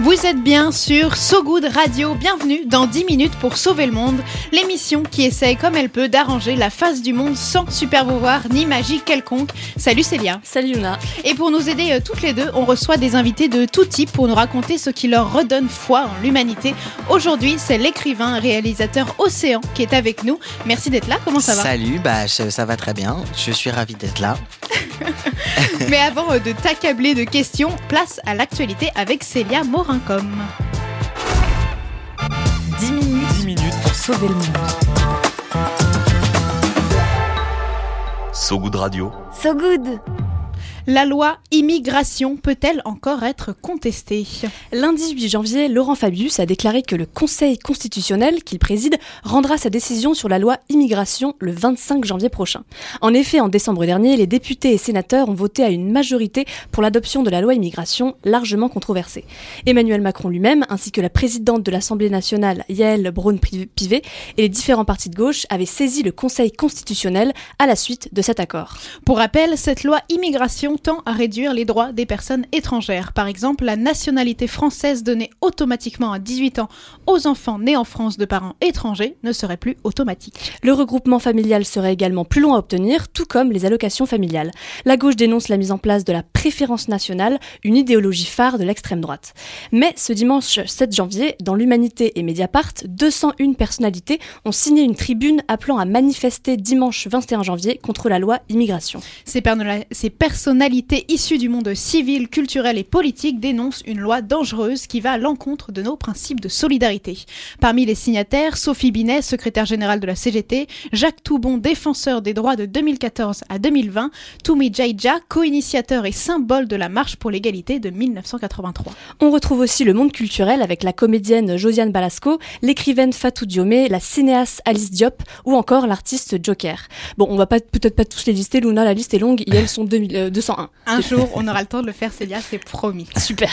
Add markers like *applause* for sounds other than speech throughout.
Vous êtes bien sur So Good Radio, bienvenue dans 10 minutes pour sauver le monde, l'émission qui essaye comme elle peut d'arranger la face du monde sans super pouvoir ni magie quelconque. Salut Célia. Salut Luna. Et pour nous aider euh, toutes les deux, on reçoit des invités de tout type pour nous raconter ce qui leur redonne foi en l'humanité. Aujourd'hui, c'est l'écrivain réalisateur Océan qui est avec nous. Merci d'être là, comment ça va? Salut, bah ça va très bien, je suis ravi d'être là. *laughs* Mais avant euh, de t'accabler de questions, place à l'actualité avec Célia Morincom. 10 minutes, 10 minutes pour sauver le monde. So Good Radio. So Good la loi immigration peut-elle encore être contestée? Lundi 8 janvier, Laurent Fabius a déclaré que le Conseil constitutionnel qu'il préside rendra sa décision sur la loi immigration le 25 janvier prochain. En effet, en décembre dernier, les députés et sénateurs ont voté à une majorité pour l'adoption de la loi immigration largement controversée. Emmanuel Macron lui-même, ainsi que la présidente de l'Assemblée nationale, Yael Braun-Pivet, et les différents partis de gauche avaient saisi le Conseil constitutionnel à la suite de cet accord. Pour rappel, cette loi immigration tend à réduire les droits des personnes étrangères. Par exemple, la nationalité française donnée automatiquement à 18 ans aux enfants nés en France de parents étrangers ne serait plus automatique. Le regroupement familial serait également plus long à obtenir, tout comme les allocations familiales. La gauche dénonce la mise en place de la préférence nationale, une idéologie phare de l'extrême droite. Mais ce dimanche 7 janvier, dans l'Humanité et Mediapart, 201 personnalités ont signé une tribune appelant à manifester dimanche 21 janvier contre la loi immigration. Ces, ces personnalités issues du monde civil, culturel et politique dénoncent une loi dangereuse qui va à l'encontre de nos principes de solidarité. Parmi les signataires, Sophie Binet, secrétaire générale de la CGT, Jacques Toubon, défenseur des droits de 2014 à 2020, Toumi Jaija, co-initiateur et symbole de la marche pour l'égalité de 1983. On retrouve aussi le monde culturel avec la comédienne Josiane Balasco, l'écrivaine Fatou Diomé, la cinéaste Alice Diop ou encore l'artiste Joker. Bon, on va pas peut-être pas tous les lister, Luna, la liste est longue, et elles sont 2000, 200 un jour, on aura le temps de le faire, Célia, c'est promis. *laughs* Super.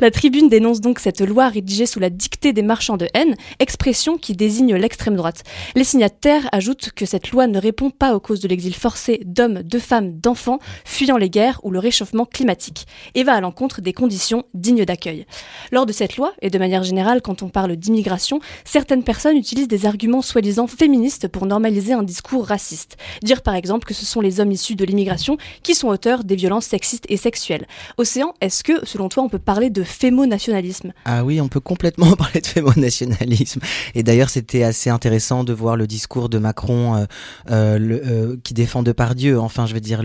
La tribune dénonce donc cette loi rédigée sous la dictée des marchands de haine, expression qui désigne l'extrême droite. Les signataires ajoutent que cette loi ne répond pas aux causes de l'exil forcé d'hommes, de femmes, d'enfants fuyant les guerres ou le réchauffement climatique, et va à l'encontre des conditions dignes d'accueil. Lors de cette loi, et de manière générale quand on parle d'immigration, certaines personnes utilisent des arguments soi-disant féministes pour normaliser un discours raciste. Dire par exemple que ce sont les hommes issus de l'immigration qui sont auteurs des violences sexistes et sexuelles. Océan, est-ce que, selon toi, on peut parler de fémonationalisme? Ah oui, on peut complètement *laughs* parler de fémonationalisme. Et d'ailleurs, c'était assez intéressant de voir le discours de Macron euh, euh, le, euh, qui défend Depardieu, enfin, je veux dire,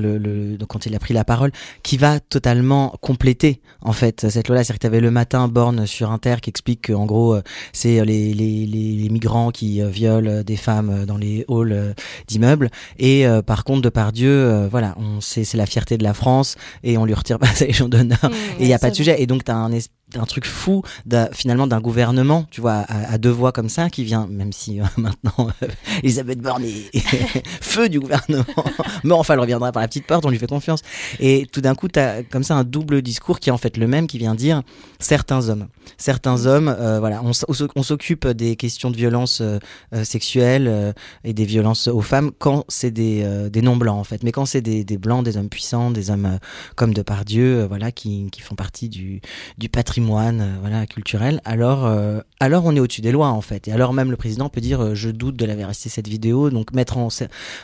quand il a pris la parole, qui va totalement compléter, en fait, cette loi-là. C'est-à-dire que tu avais le matin Borne sur Inter qui explique qu'en gros, c'est les, les, migrants qui violent des femmes dans les halls d'immeubles. Et par contre, Depardieu, voilà, on c'est la fierté de la France et on lui retire pas *laughs* sa légion d'honneur. Mmh, et il y a pas de sujet. Et donc tu as un un truc fou finalement d'un gouvernement, tu vois, à, deux voix comme ça, qui vient, même si euh, *laughs* maintenant euh, Elisabeth Borne est feu du gouvernement, *laughs* mais enfin elle reviendra par la petite porte, on lui fait confiance. Et tout d'un coup, tu as comme ça un double discours qui est en fait le même, qui vient dire certains hommes, certains hommes, euh, voilà, on, s'occupe des questions de violence sexuelle et des violences aux femmes quand c'est des, des non blancs en fait, mais quand c'est des, des, blancs, des hommes puissants, des hommes comme Depardieu, voilà, qui, qui font partie du, du patrimoine patrimoine euh, voilà, culturel, alors, euh, alors on est au-dessus des lois en fait. Et alors même le président peut dire euh, je doute de la véracité de cette vidéo, donc mettre en,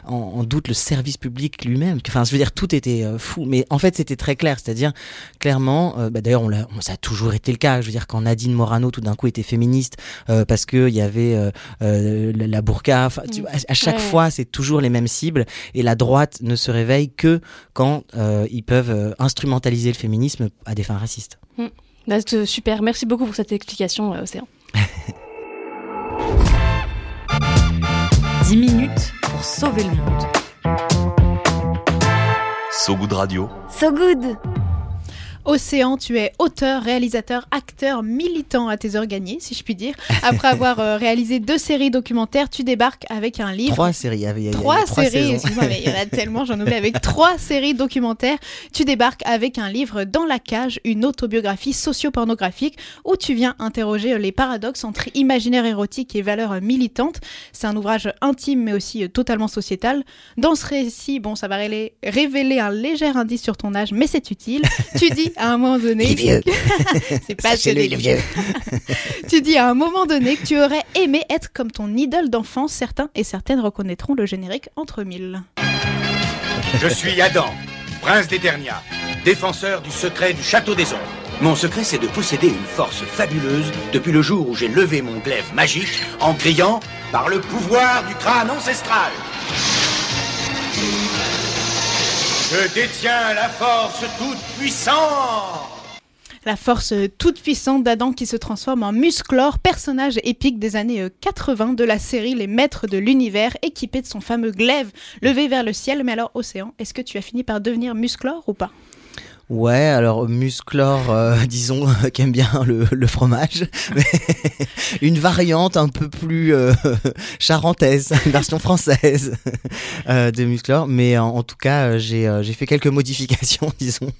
en, doute le service public lui-même. Enfin, je veux dire, tout était fou. Mais en fait, c'était très clair, c'est-à-dire clairement, bah, d'ailleurs, on, ça a toujours été le cas. Je veux dire, quand Nadine Morano tout d'un coup était féministe parce qu'il y avait la burqa, tu mm. à, chaque fois, c'est toujours les mêmes cibles. Et la droite ne se réveille que quand ils peuvent instrumentaliser le féminisme à des fins racistes. Mm. Bah, super, merci beaucoup pour cette explication, euh, Océan. *laughs* 10 minutes pour sauver le monde. So Good Radio. So Good Océan, tu es auteur, réalisateur, acteur, militant à tes heures gagnées, si je puis dire. Après *laughs* avoir euh, réalisé deux séries documentaires, tu débarques avec un livre. Trois séries, il y avait, il y avait Trois trois séries, excuse-moi, mais il y en a *laughs* tellement, j'en oublie. Avec trois séries documentaires, tu débarques avec un livre Dans la cage, une autobiographie socio-pornographique où tu viens interroger les paradoxes entre imaginaire érotique et valeurs militantes. C'est un ouvrage intime mais aussi euh, totalement sociétal. Dans ce récit, bon, ça va révéler un léger indice sur ton âge, mais c'est utile. Tu dis *laughs* à un moment donné. Il est vieux. *laughs* c'est pas que dit. vieux. *laughs* Tu dis à un moment donné que tu aurais aimé être comme ton idole d'enfance. Certains et certaines reconnaîtront le générique entre mille. Je suis Adam, prince d'Eternia, défenseur du secret du château des ombres. Mon secret, c'est de posséder une force fabuleuse depuis le jour où j'ai levé mon glaive magique en criant par le pouvoir du crâne ancestral. Je détiens la force toute puissante. La force euh, toute puissante d'Adam qui se transforme en Musclor, personnage épique des années euh, 80 de la série Les Maîtres de l'Univers, équipé de son fameux glaive levé vers le ciel. Mais alors, Océan, est-ce que tu as fini par devenir Musclor ou pas? Ouais, alors Musclor, euh, *laughs* disons, euh, qui aime bien le, le fromage, *laughs* mais *laughs* une variante un peu plus euh, charentaise, une version française euh, de Musclor. Mais en, en tout cas, j'ai j'ai fait quelques modifications, disons,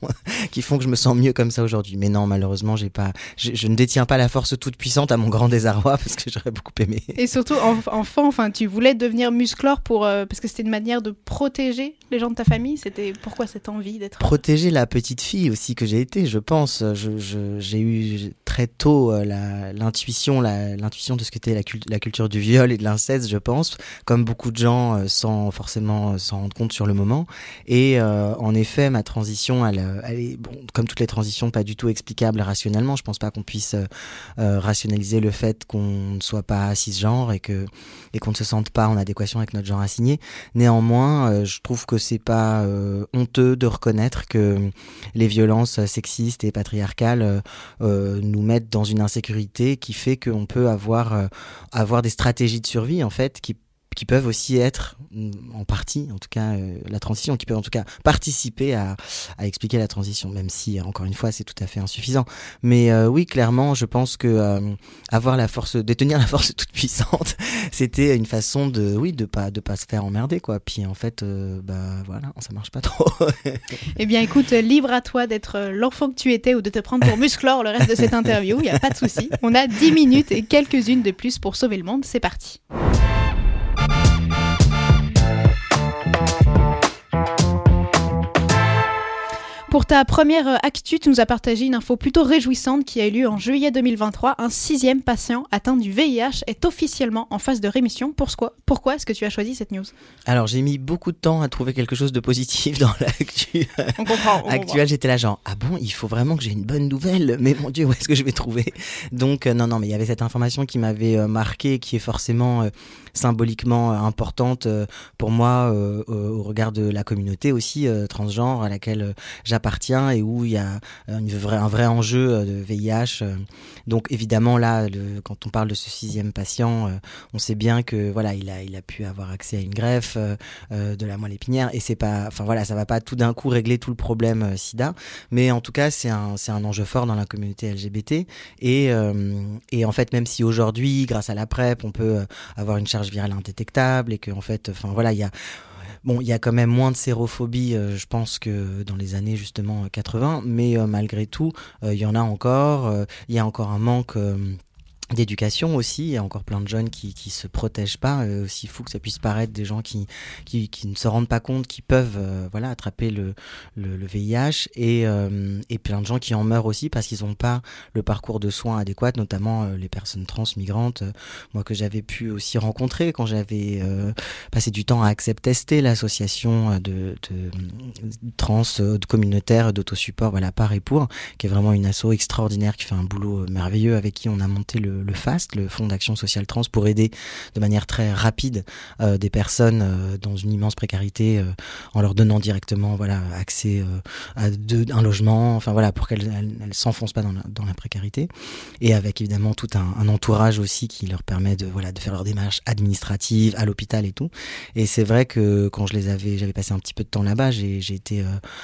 qui font que je me sens mieux comme ça aujourd'hui. Mais non, malheureusement, j'ai pas, je, je ne détiens pas la force toute puissante à mon grand désarroi parce que j'aurais beaucoup aimé. Et surtout, en- enfant, enfin, tu voulais devenir Musclor pour, parce que c'était une manière de protéger les gens de ta famille? C'était pourquoi cette envie d'être. protéger la petite fille aussi que j'ai été, je pense. J'ai eu très tôt euh, l'intuition, l'intuition de ce qu'était la, la culture du viol et de l'inceste, je pense, comme beaucoup de gens euh, sans forcément euh, s'en rendre compte sur le moment. Et en effet, ma transition, elle, est, comme toutes les transitions, pas du tout explicable rationnellement. Je pense pas qu'on puisse rationaliser le fait qu'on ne soit pas cisgenre et que et qu'on ne se sente pas en adéquation avec notre genre assigné. Néanmoins, je trouve que c'est pas honteux de reconnaître que les violences sexistes et patriarcales euh, euh, nous mettent dans une insécurité qui fait qu'on peut avoir euh, avoir des stratégies de survie en fait qui qui peuvent aussi être mm, en partie, en tout cas euh, la transition, qui peuvent en tout cas participer à, expliquer la transition, même si encore une fois c'est tout à fait insuffisant. Mais euh, oui, clairement, je pense que euh, avoir la force, détenir la force *laughs* toute puissante, *laughs* c'était une façon de, oui, de pas de pas se faire emmerder quoi. Puis en fait, bah voilà, ça marche pas trop. *laughs* Eh bien, écoute, libre à toi d'être l'enfant que tu étais ou de te prendre pour Musclor le reste de cette interview. Il y a pas de souci. On a 10 minutes et quelques-unes de plus pour sauver le monde. C'est parti. Pour ta première euh, actu, tu nous as partagé une info plutôt réjouissante qui a eu lieu en juillet 2023. Un sixième patient atteint du VIH est officiellement en phase de rémission. Pourquoi, pourquoi est-ce que tu as choisi cette news? Alors j'ai mis beaucoup de temps à trouver quelque chose de positif dans l'actu On comprend. on actuelle. J'étais là genre ah bon, il faut vraiment que j'ai une bonne nouvelle. Mais mon Dieu, où est-ce que je vais trouver? Donc euh, non non, mais il y avait cette information qui m'avait euh, marqué, qui est forcément euh, symboliquement euh, importante euh, pour moi euh, au regard de la communauté aussi transgenre à laquelle j'appartiens et où il y a une vraie- un vrai enjeu de VIH. Donc évidemment là, quand on parle de ce sixième patient, on sait bien que voilà, il a il a pu avoir accès à une greffe de la moelle épinière et c'est pas, enfin voilà, ça va pas tout d'un coup régler tout le problème SIDA, mais en tout cas c'est un c'est un enjeu fort dans la communauté LGBT et et en fait même si aujourd'hui grâce à la PrEP on peut avoir une charge virale indétectable et que en fait, enfin voilà, il y a Bon, il quand même moins de sérophobie, euh, je pense, que dans les années justement euh, 80, mais euh, malgré tout, euh, il y en a encore. Il y a encore un manque d'éducation aussi. Il y a encore plein de jeunes qui qui se protègent pas. Euh, aussi fou que ça puisse paraître, des gens qui qui, qui ne se rendent pas compte qu'ils peuvent euh, voilà attraper le le, le VIH et euh, et plein de gens qui en meurent aussi parce qu'ils n'ont pas le parcours de soins adéquat, notamment euh, les personnes trans migrantes. euh, moi que j'avais pu aussi rencontrer quand j'avais euh, passé du temps à Accept Tester, l'association de, de trans de communautaire d'autosupport voilà par et pour qui est vraiment une asso extraordinaire qui fait un boulot merveilleux avec qui on a monté le, le, FAST, le Fonds d'action sociale trans, pour aider de manière très rapide euh, des personnes euh, dans une immense précarité euh, en leur donnant directement voilà accès à un logement, enfin voilà pour qu'elles elles, elles s'enfoncent pas dans la, précarité et avec évidemment tout un, entourage aussi qui leur permet de voilà de faire leurs démarches administratives à l'hôpital et tout. Et c'est vrai que quand je les avais, j'avais passé un petit peu de temps là-bas, j'ai été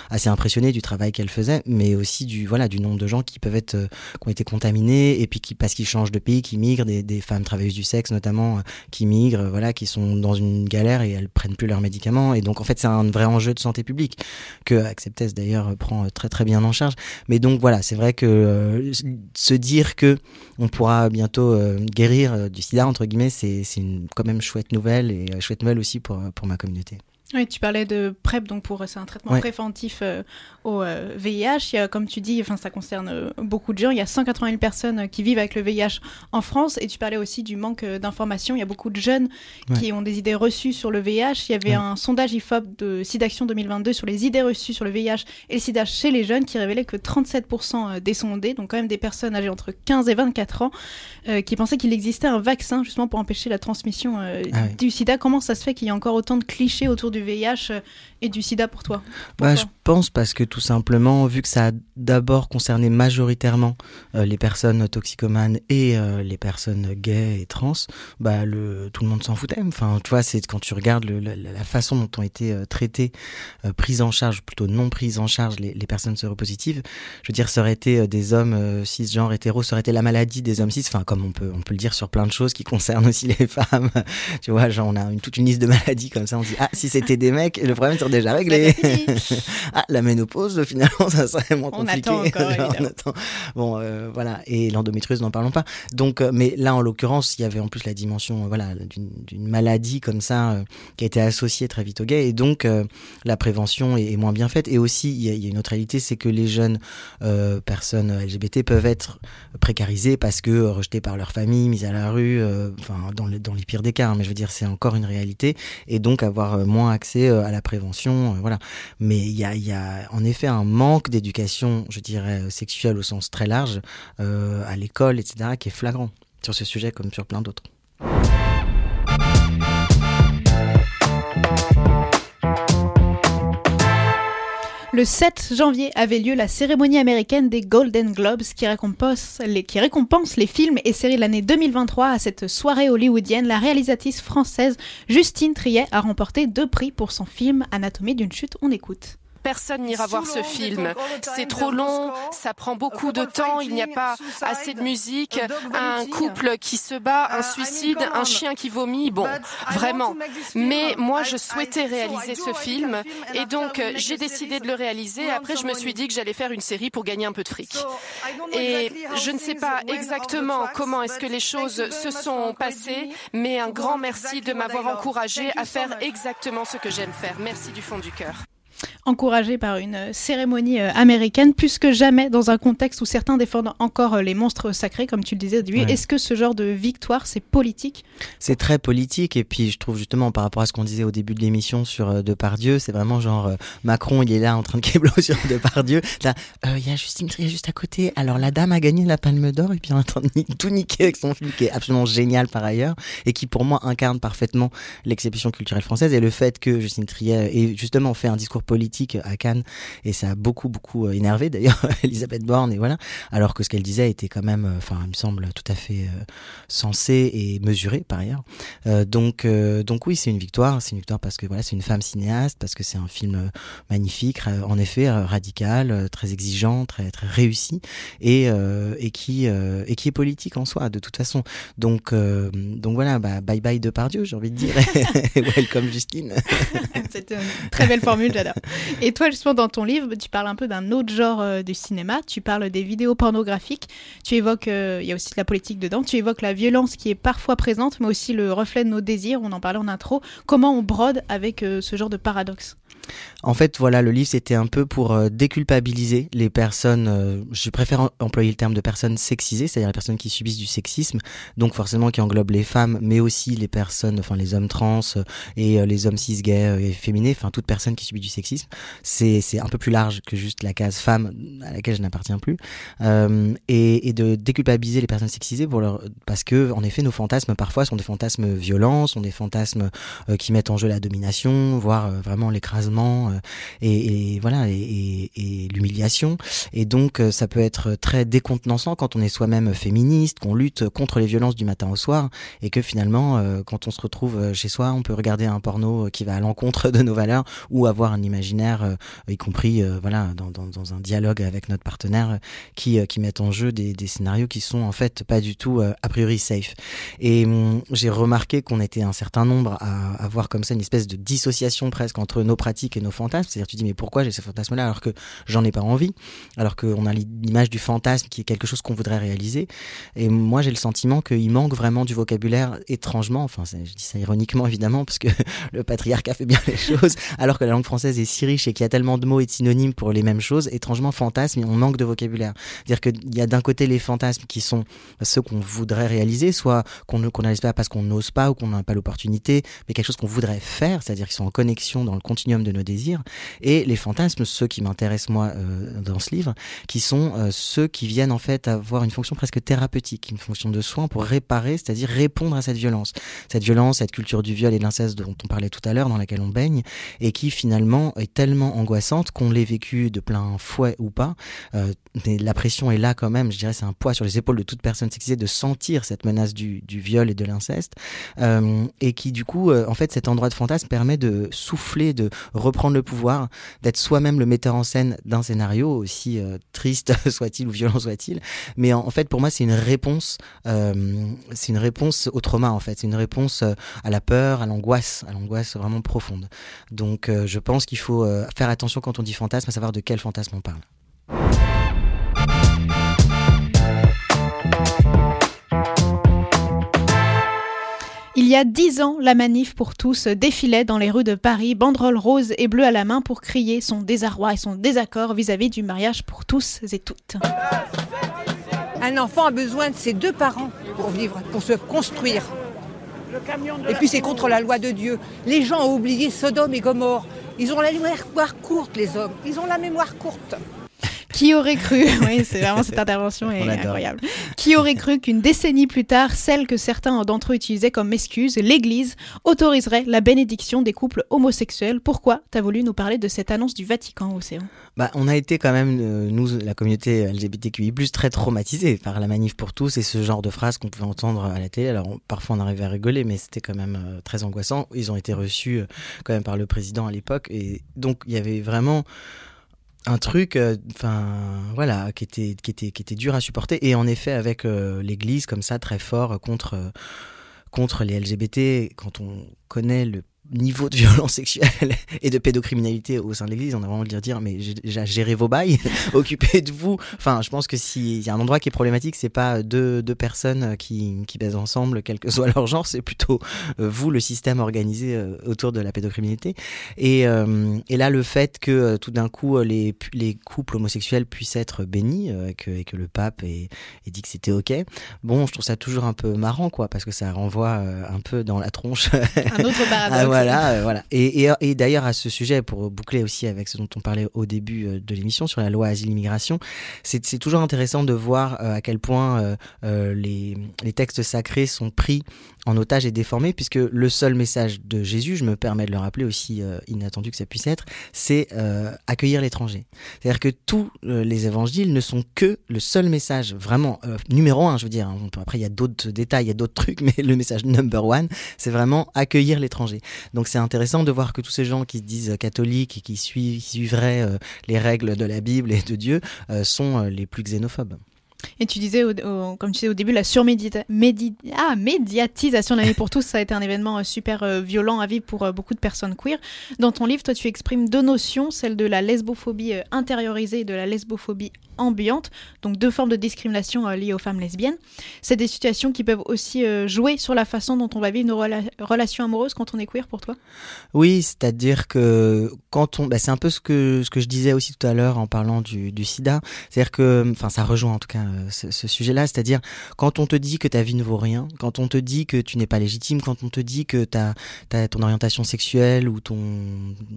assez impressionné du travail qu'elles faisaient, mais aussi du voilà du nombre de gens qui peuvent être qui ont été contaminés et puis qui parce qu'ils changent de pays, qui migrent, des, femmes travailleuses du sexe notamment euh, qui migrent, euh, voilà, qui sont dans une galère et elles prennent plus leurs médicaments. Et donc en fait c'est un vrai enjeu de santé publique que Acceptez d'ailleurs prend euh, très très bien en charge. Mais donc voilà, c'est vrai que se dire que on pourra bientôt guérir du sida entre guillemets, c'est une quand même chouette nouvelle et chouette nouvelle aussi pour pour ma communauté. Oui, tu parlais de PrEP, donc pour c'est un traitement Ouais. préventif euh, au euh, VIH. Il y a, comme tu dis, enfin ça concerne euh, beaucoup de gens. Il y a 180 000 personnes euh, qui vivent avec le VIH en France. Et tu parlais aussi du manque euh, d'informations. Il y a beaucoup de jeunes qui ont des idées reçues sur le VIH. Il y avait Ouais. un sondage IFOP de SIDAction 2022 sur les idées reçues sur le VIH et le SIDA chez les jeunes qui révélait que 37% des sondés, donc quand même des personnes âgées entre 15 et 24 ans, euh, qui pensaient qu'il existait un vaccin justement pour empêcher la transmission euh, Ah du sida. Comment ça se fait qu'il y a encore autant de clichés autour du VIH euh, et du sida pour toi Bah, je pense parce que tout simplement, vu que ça a d'abord concerné majoritairement euh, les personnes toxicomanes et euh, les personnes gays et trans, bah le tout le monde s'en foutait. Enfin, tu vois, c'est quand tu regardes le- la, la façon dont ont été euh, traitées, prises en charge, plutôt non prises en charge les, les personnes séropositives. Je veux dire, ça aurait été des hommes cisgenres hétéros, ça aurait été la maladie des hommes cis. Enfin, comme on peut on peut le dire sur plein de choses qui concernent aussi les femmes. *laughs* tu vois, genre on a une, toute une liste de maladies comme ça. On dit ah si c'était des mecs, le problème déjà réglé. *laughs* ah, la ménopause, finalement, ça serait moins On compliqué. attend encore, Genre, *laughs* on attend. Bon, euh, voilà. Et l'endométriose, n'en parlons pas. Donc, euh, mais là, en l'occurrence, il y avait en plus la dimension, euh, voilà, d'une maladie comme ça qui a été associée très vite au gay. Et donc, la prévention est, est moins bien faite. Et aussi, il y, a, il y a une autre réalité, c'est que les jeunes personnes LGBT peuvent être précarisées parce que rejetées par leur famille, mises à la rue, enfin, dans, le- dans les pires des cas. hein. mais je veux dire, c'est encore une réalité. Et donc, avoir moins accès à la prévention, euh, voilà. Mais il y a, y a en effet un manque d'éducation, je dirais, sexuelle au sens très large, euh, à l'école, etc., qui est flagrant sur ce sujet comme sur plein d'autres. Le 7 janvier avait lieu la cérémonie américaine des Golden Globes qui récompense les, films et séries de l'année 2023. À cette soirée hollywoodienne, la réalisatrice française Justine Triet a remporté deux prix pour son film Anatomie d'une chute. On écoute. Personne n'ira voir ce film. C'est trop long, ça prend beaucoup de temps, il n'y a pas assez de musique, un couple qui se bat, un suicide, un chien qui vomit, bon, vraiment. Mais moi, je souhaitais réaliser ce film et donc euh, j'ai décidé de le réaliser. Après, je me suis dit que j'allais faire une série pour gagner un peu de fric. Et je ne sais pas exactement comment est-ce que les choses se sont passées, mais un grand merci de m'avoir encouragé à faire exactement ce que j'aime faire. Merci du fond du cœur. Encouragée par une euh, cérémonie euh, américaine, plus que jamais dans un contexte où certains défendent encore euh, les monstres sacrés, comme tu le disais. Est-ce que ce genre de victoire, c'est politique? C'est très politique et puis je trouve justement par rapport à ce qu'on disait au début de l'émission sur euh, Depardieu, c'est vraiment genre euh, Macron il est là en train de *laughs* kéblo sur Depardieu. Là, euh, il y a Justine Trier juste à côté. Alors la dame a gagné la Palme d'Or et puis elle est en train de ni- tout niquer avec son film qui est absolument génial par ailleurs et qui pour moi incarne parfaitement l'exception culturelle française et le fait que Justine Trier ait justement fait un discours politique à Cannes et ça a beaucoup beaucoup euh, énervé *laughs* d'ailleurs Elisabeth Borne et voilà alors que ce qu'elle disait était quand même euh, enfin il me semble tout à fait euh, sensé et mesuré par ailleurs euh, donc, euh, donc oui, c'est une victoire. C'est une victoire parce que voilà, c'est une femme cinéaste, parce que c'est un film magnifique, en effet radical, très exigeant, très très réussi et euh, et qui et qui est politique en soi de toute façon. Donc donc voilà, bah, bye bye Depardieu, j'ai envie de dire. *laughs* Welcome Justine. *laughs* C'est très belle formule, j'adore. *laughs* Et toi, justement, dans ton livre, tu parles un peu d'un autre genre euh, du cinéma. Tu parles des vidéos pornographiques. Tu évoques, euh, il y a aussi de la politique dedans. Tu évoques la violence qui est parfois présente, mais aussi le reflet de nos désirs. On en parlait en intro. Comment on brode avec euh, ce genre de paradoxe? En fait, voilà, le livre c'était un peu pour euh, déculpabiliser les personnes. euh, je préfère employer le terme de personnes sexisées, c'est-à-dire les personnes qui subissent du sexisme, donc forcément qui englobe les femmes, mais aussi les personnes, enfin les hommes trans euh, et euh, les hommes cis, et féminés, enfin toute personne qui subit du sexisme. C'est c'est un peu plus large que juste la case femme à laquelle je n'appartiens plus, et, et de déculpabiliser les personnes sexisées pour leur parce que en effet nos fantasmes parfois sont des fantasmes violents, sont des fantasmes qui mettent en jeu la domination, voire vraiment l'écrasement euh, et, voilà et, l'humiliation. Et donc euh, ça peut être très décontenançant quand on est soi-même féministe, qu'on lutte contre les violences du matin au soir, et que finalement euh, quand on se retrouve chez soi, on peut regarder un porno qui va à l'encontre *laughs* de nos valeurs ou avoir un imaginaire, y compris voilà dans, un dialogue avec notre partenaire, qui qui mettent en jeu des, des scénarios qui sont en fait pas du tout a priori safe. Et hum, j'ai remarqué qu'on était un certain nombre à avoir comme ça une espèce de dissociation presque entre nos pratiques et nos fantasmes. C'est-à-dire tu dis mais pourquoi j'ai ce fantasme-là alors que j'en ai pas envie, alors qu'on a l'image du fantasme qui est quelque chose qu'on voudrait réaliser. Et moi j'ai le sentiment qu'il manque vraiment du vocabulaire étrangement. Enfin je dis ça ironiquement *laughs* évidemment parce que *laughs* le patriarcat fait bien les choses, alors que la langue française est si riche et qu'il y a tellement de mots et de synonymes pour les mêmes choses. Étrangement fantasme, on manque de vocabulaire. C'est-à-dire qu'il y a d'un côté les fantasmes qui sont ceux qu'on voudrait réaliser, soit qu'on ne qu'on n'arrive pas parce qu'on n'ose pas ou qu'on n'a pas l'opportunité, mais quelque chose qu'on voudrait faire, c'est-à-dire qu'ils sont en connexion dans le continuum de nos désirs. Et les fantasmes, ceux qui m'intéressent moi euh, dans ce livre, qui sont euh, ceux qui viennent en fait avoir une fonction presque thérapeutique, une fonction de soin pour réparer, c'est-à-dire répondre à cette violence. Cette violence, cette culture du viol et de l'inceste dont on parlait tout à l'heure, dans laquelle on baigne, et qui finalement est tellement angoissante qu'on l'ait vécu de plein fouet ou pas. Euh, mais la pression est là quand même, je dirais c'est un poids sur les épaules de toute personne sexisée de sentir cette menace du, viol et de l'inceste. Euh, et qui du coup, euh, en fait, cet endroit de fantasme permet de souffler, de reprendre le pouvoir, d'être soi-même le metteur en scène d'un scénario, aussi euh, triste *laughs* soit-il ou violent soit-il. Mais en, en fait, pour moi, c'est une réponse, c'est une réponse au trauma en fait, c'est une réponse à la peur, à l'angoisse, à l'angoisse vraiment profonde. Donc, je pense qu'il faut faire attention quand on dit fantasme, à savoir de quel fantasme on parle. Il y a dix ans, la manif pour tous défilait dans les rues de Paris, banderole rose et bleue à la main pour crier son désarroi et son désaccord vis-à-vis du mariage pour tous et toutes. Un enfant a besoin de ses deux parents pour vivre, pour se construire. Et puis c'est contre la loi de Dieu. Les gens ont oublié Sodome et Gomorre. Ils ont la mémoire courte, les hommes. Ils ont la mémoire courte. Qui aurait cru *laughs* Oui, c'est vraiment cette intervention est incroyable. Qui aurait cru qu'une décennie plus tard, celle que certains d'entre eux utilisaient comme excuse, l'Église, autoriserait la bénédiction des couples homosexuels? Pourquoi t'as voulu nous parler de cette annonce du Vatican, Océan? Bah, on a été quand même, euh, nous, la communauté LGBTQI+, très traumatisés par la manif pour tous et ce genre de phrases qu'on pouvait entendre à la télé. Alors, on- parfois, on arrivait à rigoler, mais c'était quand même euh, très angoissant. Ils ont été reçus euh, quand même par le président à l'époque. Et donc, il y avait vraiment un truc, euh, enfin, voilà, qui était, qui, était, qui était dur à supporter. Et en effet, avec euh, l'Église, comme ça, très fort euh, contre, contre les LGBT, quand on connaît le niveau de violence sexuelle *laughs* et de pédocriminalité au sein de l'église, on a vraiment de leur dire mais géré vos bails, *laughs* occupez de vous. Enfin, je pense que s'il y a un endroit qui est problématique, c'est pas deux, deux personnes qui, qui baisent ensemble, quel que soit *laughs* leur genre, c'est plutôt euh, vous, le système organisé euh, autour de la pédocriminalité. Et, euh, et là, le fait que euh, tout d'un coup, les, les couples homosexuels puissent être bénis euh, que, et que le pape ait, ait dit que c'était OK, bon, je trouve ça toujours un peu marrant, quoi, parce que ça renvoie un peu dans la tronche. Un autre paradoxe. Ah, voilà, euh, voilà. Et, d'ailleurs, à ce sujet, pour boucler aussi avec ce dont on parlait au début euh, de l'émission sur la loi asile-immigration, c'est toujours intéressant de voir euh, à quel point les textes sacrés sont pris en otage et déformés, puisque le seul message de Jésus, je me permets de le rappeler aussi euh, inattendu que ça puisse être, c'est euh, accueillir l'étranger. C'est-à-dire que tous euh, les évangiles ne sont que le seul message, vraiment numéro un, je veux dire. hein. Après, il y a d'autres détails, il y a d'autres trucs, *laughs* mais le message number one, c'est vraiment accueillir l'étranger. Donc c'est intéressant de voir que tous ces gens qui se disent catholiques et qui suivent, qui suivraient les règles de la Bible et de Dieu sont les plus xénophobes. Et tu disais, comme tu disais au début, la médi- ah, médiatisation de pour tous, ça a été un événement euh, super euh, violent à vivre pour euh, beaucoup de personnes queer. Dans ton livre, toi, tu exprimes deux notions, celle de la lesbophobie intériorisée et de la lesbophobie ambiante, donc deux formes de discrimination liées aux femmes lesbiennes. C'est des situations qui peuvent aussi jouer sur la façon dont on va vivre nos relations amoureuses quand on est queer pour toi? Oui, c'est-à-dire que quand on, bah, c'est un peu ce que ce que je disais aussi tout à l'heure en parlant du, du sida, c'est-à-dire que, enfin, ça rejoint en tout cas ce, ce sujet-là, c'est-à-dire quand on te dit que ta vie ne vaut rien, quand on te dit que tu n'es pas légitime, quand on te dit que ta, ta ton orientation sexuelle ou ton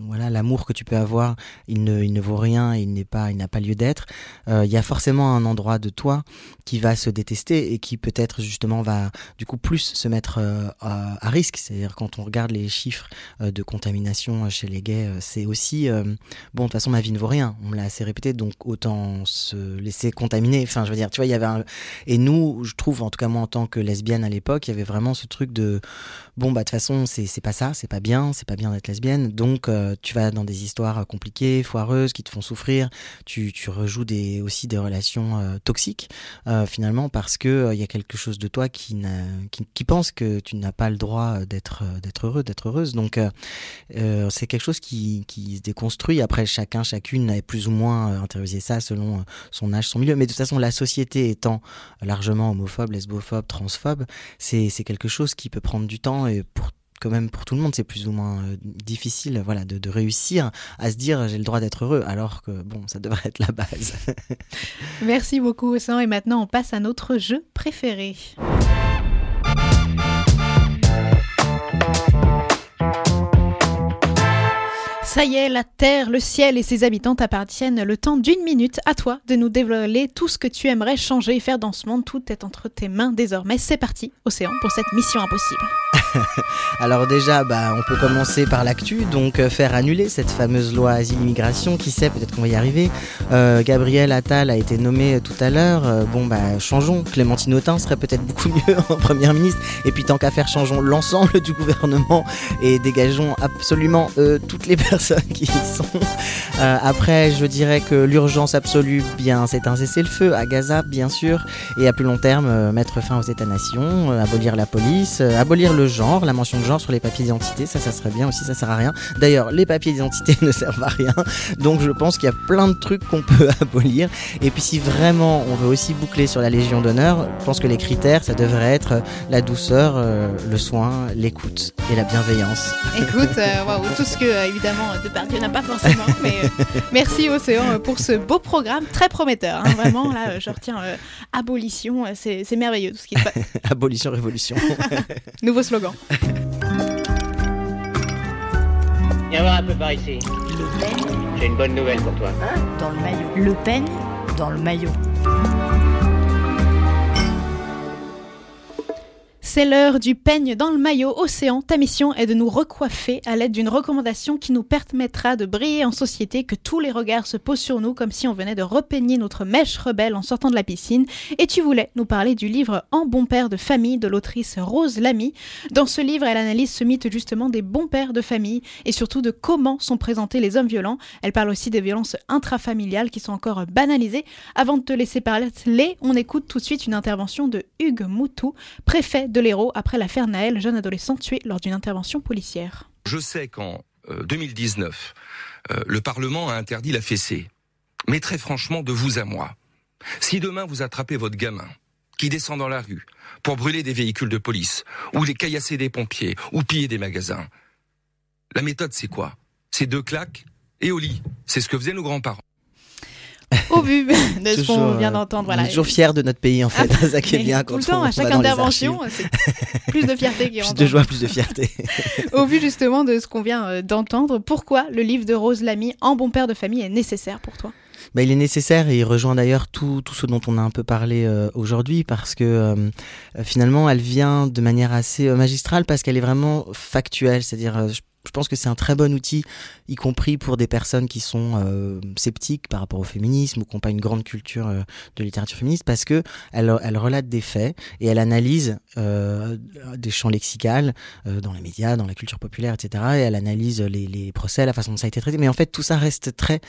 voilà l'amour que tu peux avoir, il ne il ne vaut rien, il n'est pas il n'a pas lieu d'être. Euh, il y a forcément un endroit de toi qui va se détester et qui peut-être justement va du coup plus se mettre euh, à, risque. C'est-à-dire quand on regarde les chiffres euh, de contamination chez les gays, c'est aussi bon de toute façon ma vie ne vaut rien. On me l'a assez répété, donc autant se laisser contaminer. Enfin je veux dire, tu vois, il y avait un... et nous, je trouve en tout cas moi en tant que lesbienne à l'époque, il y avait vraiment ce truc de bon bah de toute façon c'est pas ça, c'est pas bien, c'est pas bien d'être lesbienne. Donc tu vas dans des histoires compliquées, foireuses, qui te font souffrir. Tu tu rejoues des aussi des relations toxiques. Euh, finalement parce que il euh, y a quelque chose de toi qui, qui, pense que tu n'as pas le droit d'être euh, d'être heureux, d'être heureuse. Donc c'est quelque chose qui, qui se déconstruit. Après chacun, chacune a plus ou moins intériorisé ça selon son âge, son milieu. Mais de toute façon, la société étant largement homophobe, lesbophobe, transphobe, c'est quelque chose qui peut prendre du temps et pour quand même pour tout le monde c'est plus ou moins euh, difficile voilà de, réussir à se dire j'ai le droit d'être heureux alors que bon ça devrait être la base. *laughs* Merci beaucoup Ossan et maintenant on passe à notre jeu préféré. Ça y est, la terre, le ciel et ses habitants t'appartiennent le temps d'une minute. À toi de nous dévoiler tout ce que tu aimerais changer et faire dans ce monde. Tout est entre tes mains désormais. C'est parti, Océan, pour cette mission impossible. *laughs* Alors déjà, bah, on peut commencer par l'actu, donc euh, faire annuler cette fameuse loi asile-immigration. Qui sait, peut-être qu'on va y arriver. Euh, Gabriel Attal a été nommé tout à l'heure. Euh, bon, bah, changeons. Clémentine Autain serait peut-être beaucoup *laughs* mieux en première ministre. Et puis tant qu'à faire, changeons l'ensemble du gouvernement et dégageons absolument toutes les personnes qui y sont. après, je dirais que l'urgence absolue, bien, c'est un cessez-le-feu à Gaza, bien sûr, et à plus long terme, mettre fin aux États-nations, abolir la police, abolir le genre la mention de genre sur les papiers d'identité, ça, ça serait bien aussi, ça sert à rien. D'ailleurs, les papiers d'identité *laughs* ne servent à rien, donc je pense qu'il y a plein de trucs qu'on peut *laughs* abolir. Et puis si vraiment on veut aussi boucler sur la Légion d'honneur, je pense que les critères, ça devrait être la douceur, euh, le soin, l'écoute et la bienveillance. Écoute, euh, *laughs* wow, tout ce que euh, évidemment Depardieu n'a pas forcément, *laughs* mais euh, merci Océan pour ce beau programme très prometteur. Hein, vraiment, là, je retiens abolition, c'est merveilleux tout ce qui se passe. *laughs* abolition, révolution. *laughs* Nouveau slogan. Viens voir un peu par ici. J'ai une bonne nouvelle pour toi. Dans le maillot. Le peigne dans le maillot. C'est l'heure du peigne dans le maillot océan. Ta mission est de nous recoiffer à l'aide d'une recommandation qui nous permettra de briller en société, que tous les regards se posent sur nous comme si on venait de repeigner notre mèche rebelle en sortant de la piscine. Et tu voulais nous parler du livre En bon père de famille de l'autrice Rose Lamy. Dans ce livre, elle analyse ce mythe justement des bons pères de famille et surtout de comment sont présentés les hommes violents. Elle parle aussi des violences intrafamiliales qui sont encore banalisées. Avant de te laisser parler, on écoute tout de suite une intervention de Hugues Moutou, préfet de l'Hérault après l'affaire Naël, jeune adolescent tué lors d'une intervention policière. Je sais qu'en euh, 2019, euh, le Parlement a interdit la fessée. Mais très franchement, de vous à moi, si demain vous attrapez votre gamin qui descend dans la rue pour brûler des véhicules de police, ou les caillasser des pompiers, ou piller des magasins, la méthode c'est quoi? C'est deux claques et au lit. C'est ce que faisaient nos grands-parents. Au vu de ce qu'on vient d'entendre. Voilà. On est toujours fiers de notre pays en fait. Ah, ça qui est bien quand tout le temps, à chaque intervention, c'est plus de fierté qui *laughs* Plus de joie, plus de fierté. *laughs* Au vu justement de ce qu'on vient euh, d'entendre, pourquoi le livre de Rose Lamy, En bon père de famille, est nécessaire pour toi? Bah, il est nécessaire et il rejoint d'ailleurs tout, tout ce dont on a un peu parlé euh, aujourd'hui parce que euh, finalement elle vient de manière assez euh, magistrale parce qu'elle est vraiment factuelle, c'est-à-dire euh, je je pense que c'est un très bon outil, y compris pour des personnes qui sont euh, sceptiques par rapport au féminisme ou qui n'ont pas une grande culture euh, de littérature féministe, parce que elle, relate des faits et elle analyse euh, des champs lexicales dans les médias, dans la culture populaire, etc. Et elle analyse les, les, procès, la façon dont ça a été traité. Mais en fait, tout ça reste très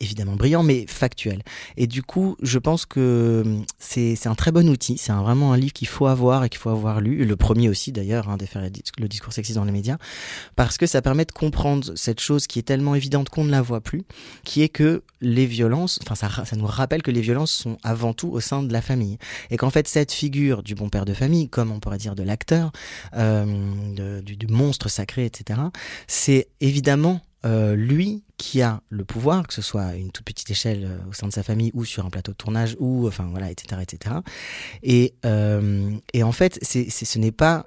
évidemment brillant, mais factuel. Et du coup, je pense que c'est un très bon outil. C'est vraiment un livre qu'il faut avoir et qu'il faut avoir lu. Le premier aussi, d'ailleurs, hein, le discours sexiste dans les médias. Parce que ça permet de comprendre cette chose qui est tellement évidente qu'on ne la voit plus, qui est que les violences, enfin ça, nous rappelle que les violences sont avant tout au sein de la famille et qu'en fait cette figure du bon père de famille, comme on pourrait dire de l'acteur, euh, du, monstre sacré, etc., c'est évidemment euh, lui qui a le pouvoir, que ce soit à une toute petite échelle euh, au sein de sa famille ou sur un plateau de tournage ou enfin voilà etc etc. Et et en fait ce n'est pas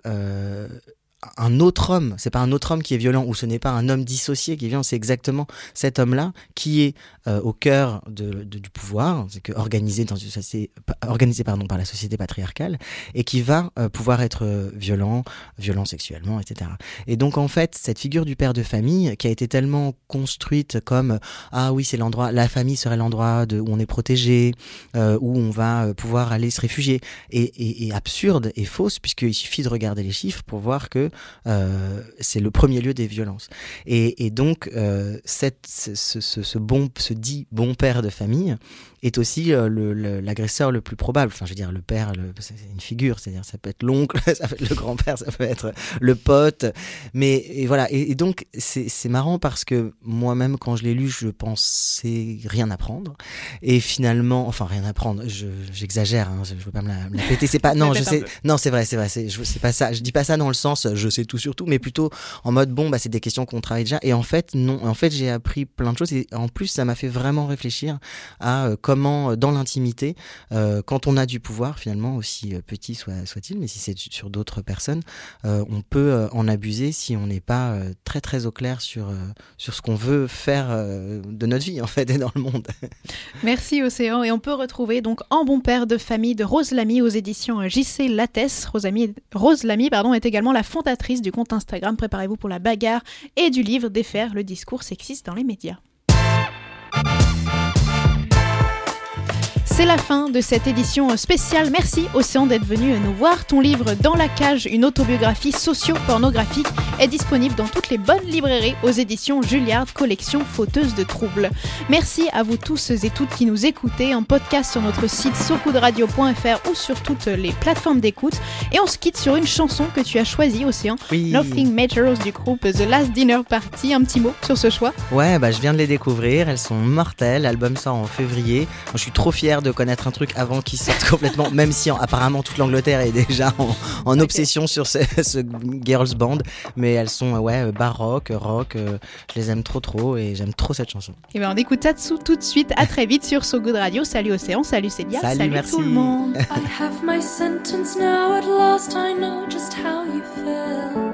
un autre homme, c'est pas un autre homme qui est violent ou ce n'est pas un homme dissocié qui est violent, c'est exactement cet homme-là qui est euh, au cœur du pouvoir, c'est que organisé dans une société, organisé pardon par la société patriarcale et qui va euh, pouvoir être violent, violent sexuellement, etc. Et donc en fait cette figure du père de famille qui a été tellement construite comme ah oui c'est l'endroit, la famille serait l'endroit où on est protégé, euh, où on va pouvoir aller se réfugier, et absurde et fausse puisqu'il suffit de regarder les chiffres pour voir que euh, c'est le premier lieu des violences. Et, donc, euh, bon, ce dit bon père de famille est aussi euh, l'agresseur le, plus probable. Enfin, je veux dire, le père, c'est une figure, c'est-à-dire ça peut être l'oncle, *laughs* ça peut être le grand-père, ça peut être le pote. Mais voilà. Et, donc, c'est marrant parce que moi-même, quand je l'ai lu, je pensais rien apprendre. Et finalement, enfin, rien apprendre, j'exagère, hein, je, je veux pas me la, péter. C'est pas, non, je sais, non, c'est vrai, c'est vrai, c'est pas ça. Je dis pas ça dans le sens, je sais tout sur tout, mais plutôt en mode, bon, bah, c'est des questions qu'on travaille déjà. Et en fait, non, en fait, j'ai appris plein de choses. Et en plus, ça m'a fait vraiment réfléchir à euh, comment, euh, dans l'intimité, euh, quand on a du pouvoir, finalement, aussi euh, petit soit, soit-il, mais si c'est sur d'autres personnes, on peut en abuser si on n'est pas très très au clair sur, sur ce qu'on veut faire de notre vie, *laughs* en fait, et dans le monde. *laughs* Merci Océan. Et on peut retrouver donc En bon père de famille de Rose Lamy aux éditions JC Lattès. Rose Lamy, Rose Lamy pardon, est également la fondatrice du compte Instagram Préparez-vous pour la bagarre et du livre Défaire le discours sexiste dans les médias. C'est la fin de cette édition spéciale. Merci Océan d'être venu nous voir. Ton livre Dans la cage, une autobiographie socio-pornographique est disponible dans toutes les bonnes librairies aux éditions Julliard, collection fauteuse de troubles. Merci à vous tous et toutes qui nous écoutez en podcast sur notre site socoudradio.fr ou sur toutes les plateformes d'écoute. Et on se quitte sur une chanson que tu as choisie, Océan. Oui. Nothing Matters du groupe The Last Dinner Party. Un petit mot sur ce choix? Ouais, bah je viens de les découvrir. Elles sont mortelles. L'album sort en février. Je suis trop fier de connaître un truc avant qu'il sorte *laughs* complètement, même si en, apparemment toute l'Angleterre est déjà en, en okay. obsession sur ce, ce, girls band. Mais elles sont ouais baroque, rock. Euh, je les aime trop trop et j'aime trop cette chanson. Et ben on écoute ça tout de suite. À très vite sur So Good Radio. Salut Océan, salut Célia, salut, salut merci. tout le monde. *laughs* I have my sentence now at last. I know just how you feel.